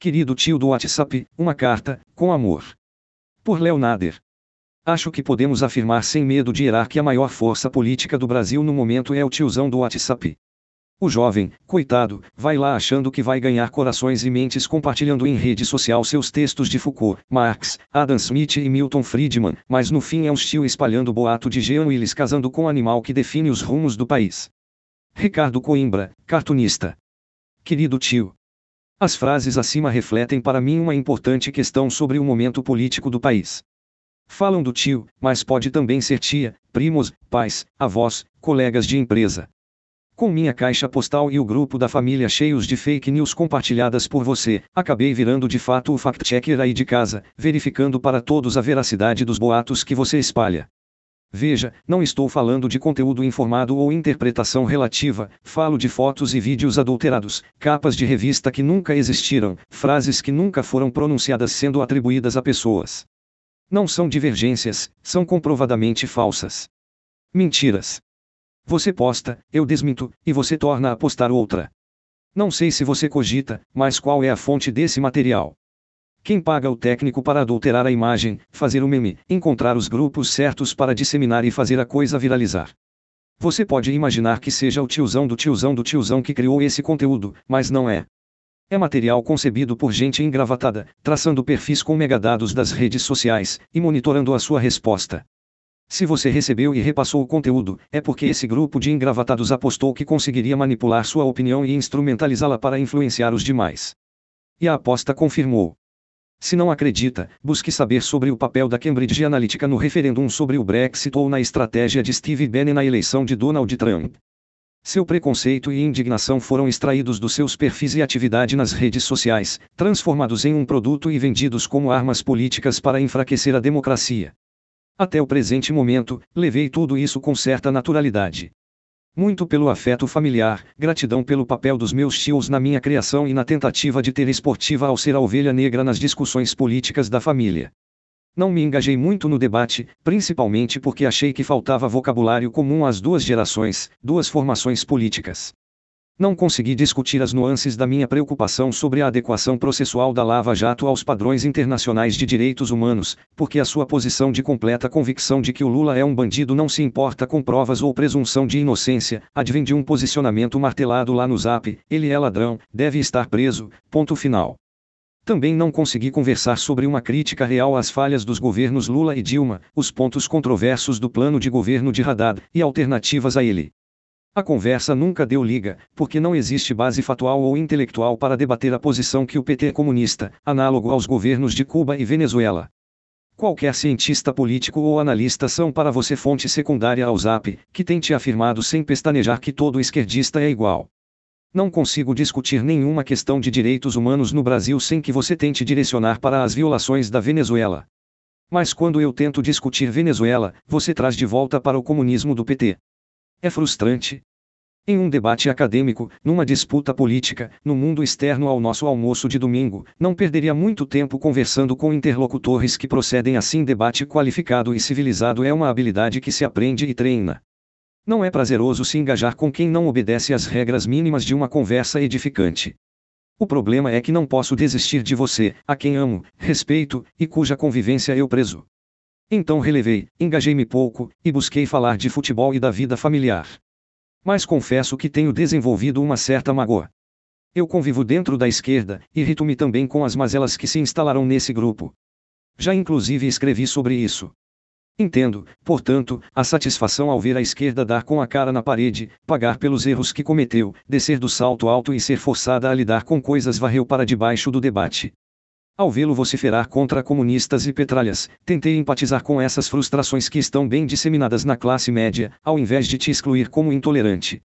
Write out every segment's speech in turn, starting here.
Querido tio do WhatsApp, uma carta, com amor. Por Leonader. Acho que podemos afirmar sem medo de errar que a maior força política do Brasil no momento é o tiozão do WhatsApp. O jovem, coitado, vai lá achando que vai ganhar corações e mentes compartilhando em rede social seus textos de Foucault, Marx, Adam Smith e Milton Friedman, mas no fim é um tio espalhando boato de Jean Willis casando com animal que define os rumos do país. Ricardo Coimbra, cartunista. Querido tio. As frases acima refletem para mim uma importante questão sobre o momento político do país. Falam do tio, mas pode também ser tia, primos, pais, avós, colegas de empresa. Com minha caixa postal e o grupo da família cheios de fake news compartilhadas por você, acabei virando de fato o fact-checker aí de casa, verificando para todos a veracidade dos boatos que você espalha. Veja, não estou falando de conteúdo informado ou interpretação relativa, falo de fotos e vídeos adulterados, capas de revista que nunca existiram, frases que nunca foram pronunciadas sendo atribuídas a pessoas. Não são divergências, são comprovadamente falsas. Mentiras. Você posta, eu desminto, e você torna a postar outra. Não sei se você cogita, mas qual é a fonte desse material? Quem paga o técnico para adulterar a imagem, fazer o meme, encontrar os grupos certos para disseminar e fazer a coisa viralizar? Você pode imaginar que seja o tiozão do tiozão do tiozão que criou esse conteúdo, mas não é. É material concebido por gente engravatada, traçando perfis com megadados das redes sociais e monitorando a sua resposta. Se você recebeu e repassou o conteúdo, é porque esse grupo de engravatados apostou que conseguiria manipular sua opinião e instrumentalizá-la para influenciar os demais. E a aposta confirmou. Se não acredita, busque saber sobre o papel da Cambridge Analytica no referendum sobre o Brexit ou na estratégia de Steve Bannon na eleição de Donald Trump. Seu preconceito e indignação foram extraídos dos seus perfis e atividade nas redes sociais, transformados em um produto e vendidos como armas políticas para enfraquecer a democracia. Até o presente momento, levei tudo isso com certa naturalidade. Muito pelo afeto familiar, gratidão pelo papel dos meus tios na minha criação e na tentativa de ter esportiva ao ser a ovelha negra nas discussões políticas da família. Não me engajei muito no debate, principalmente porque achei que faltava vocabulário comum às duas gerações, duas formações políticas. Não consegui discutir as nuances da minha preocupação sobre a adequação processual da Lava Jato aos padrões internacionais de direitos humanos, porque a sua posição de completa convicção de que o Lula é um bandido não se importa com provas ou presunção de inocência, advém de um posicionamento martelado lá no Zap, ele é ladrão, deve estar preso, ponto final. Também não consegui conversar sobre uma crítica real às falhas dos governos Lula e Dilma, os pontos controversos do plano de governo de Haddad, e alternativas a ele. A conversa nunca deu liga, porque não existe base factual ou intelectual para debater a posição que o PT é comunista, análogo aos governos de Cuba e Venezuela. Qualquer cientista político ou analista são para você fonte secundária ao ZAP, que tem te afirmado sem pestanejar que todo esquerdista é igual. Não consigo discutir nenhuma questão de direitos humanos no Brasil sem que você tente direcionar para as violações da Venezuela. Mas quando eu tento discutir Venezuela, você traz de volta para o comunismo do PT. É frustrante. Em um debate acadêmico, numa disputa política, no mundo externo ao nosso almoço de domingo, não perderia muito tempo conversando com interlocutores que procedem assim. Debate qualificado e civilizado é uma habilidade que se aprende e treina. Não é prazeroso se engajar com quem não obedece às regras mínimas de uma conversa edificante. O problema é que não posso desistir de você, a quem amo, respeito, e cuja convivência eu prezo. Então relevei, engajei-me pouco, e busquei falar de futebol e da vida familiar. Mas confesso que tenho desenvolvido uma certa mágoa. Eu convivo dentro da esquerda, irrito-me também com as mazelas que se instalaram nesse grupo. Já inclusive escrevi sobre isso. Entendo, portanto, a satisfação ao ver a esquerda dar com a cara na parede, pagar pelos erros que cometeu, descer do salto alto e ser forçada a lidar com coisas varreu para debaixo do debate. Ao vê-lo vociferar contra comunistas e petralhas, tentei empatizar com essas frustrações que estão bem disseminadas na classe média, ao invés de te excluir como intolerante.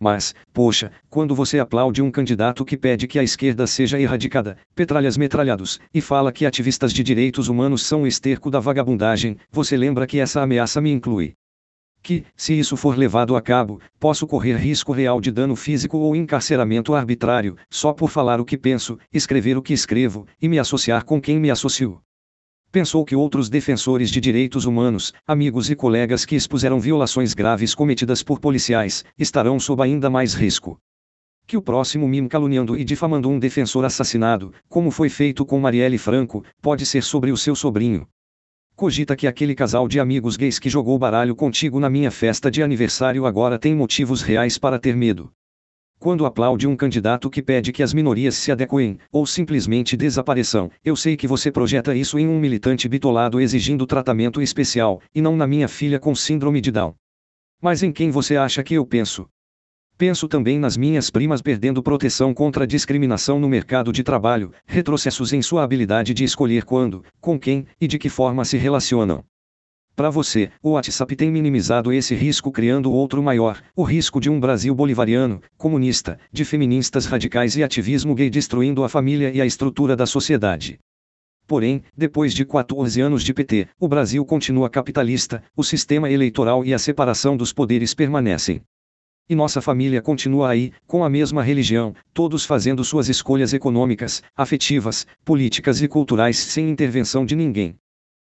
Mas, poxa, quando você aplaude um candidato que pede que a esquerda seja erradicada, petralhas metralhados, e fala que ativistas de direitos humanos são o esterco da vagabundagem, você lembra que essa ameaça me inclui que, se isso for levado a cabo, posso correr risco real de dano físico ou encarceramento arbitrário, só por falar o que penso, escrever o que escrevo, e me associar com quem me associo. Pensou que outros defensores de direitos humanos, amigos e colegas que expuseram violações graves cometidas por policiais, estarão sob ainda mais risco. Que o próximo mime caluniando e difamando um defensor assassinado, como foi feito com Marielle Franco, pode ser sobre o seu sobrinho. Cogita que aquele casal de amigos gays que jogou baralho contigo na minha festa de aniversário agora tem motivos reais para ter medo. Quando aplaude um candidato que pede que as minorias se adequem, ou simplesmente desapareçam, eu sei que você projeta isso em um militante bitolado exigindo tratamento especial, e não na minha filha com síndrome de Down. Mas em quem você acha que eu penso? Penso também nas minhas primas perdendo proteção contra discriminação no mercado de trabalho, retrocessos em sua habilidade de escolher quando, com quem e de que forma se relacionam. Para você, o WhatsApp tem minimizado esse risco criando outro maior, o risco de um Brasil bolivariano, comunista, de feministas radicais e ativismo gay destruindo a família e a estrutura da sociedade. Porém, depois de 14 anos de PT, o Brasil continua capitalista, o sistema eleitoral e a separação dos poderes permanecem. E nossa família continua aí, com a mesma religião, todos fazendo suas escolhas econômicas, afetivas, políticas e culturais sem intervenção de ninguém.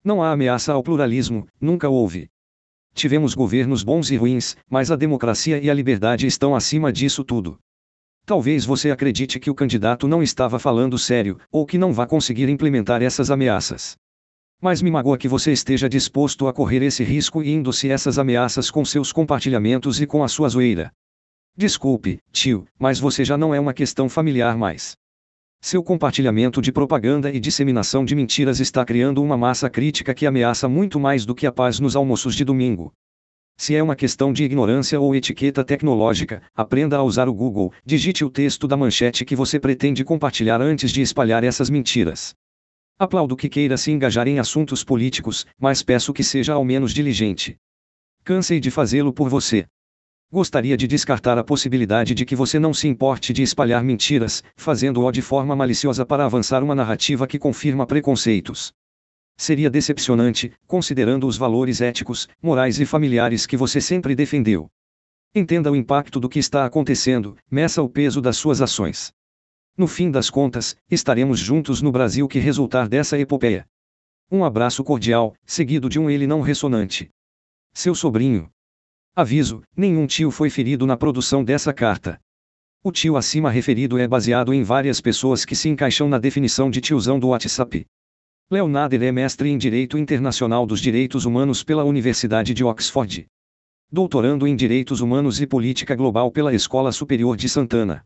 Não há ameaça ao pluralismo, nunca houve. Tivemos governos bons e ruins, mas a democracia e a liberdade estão acima disso tudo. Talvez você acredite que o candidato não estava falando sério, ou que não vá conseguir implementar essas ameaças. Mas me magoa que você esteja disposto a correr esse risco e indo-se essas ameaças com seus compartilhamentos e com a sua zoeira. Desculpe, tio, mas você já não é uma questão familiar mais. Seu compartilhamento de propaganda e disseminação de mentiras está criando uma massa crítica que ameaça muito mais do que a paz nos almoços de domingo. Se é uma questão de ignorância ou etiqueta tecnológica, aprenda a usar o Google, digite o texto da manchete que você pretende compartilhar antes de espalhar essas mentiras. Aplaudo que queira se engajar em assuntos políticos, mas peço que seja ao menos diligente. Cansei de fazê-lo por você. Gostaria de descartar a possibilidade de que você não se importe de espalhar mentiras, fazendo-o de forma maliciosa para avançar uma narrativa que confirma preconceitos. Seria decepcionante, considerando os valores éticos, morais e familiares que você sempre defendeu. Entenda o impacto do que está acontecendo, meça o peso das suas ações. No fim das contas, estaremos juntos no Brasil que resultar dessa epopeia. Um abraço cordial, seguido de um ele não ressonante. Seu sobrinho. Aviso: nenhum tio foi ferido na produção dessa carta. O tio acima referido é baseado em várias pessoas que se encaixam na definição de tiozão do WhatsApp. Leonader é mestre em Direito Internacional dos Direitos Humanos pela Universidade de Oxford. Doutorando em Direitos Humanos e Política Global pela Escola Superior de Santana.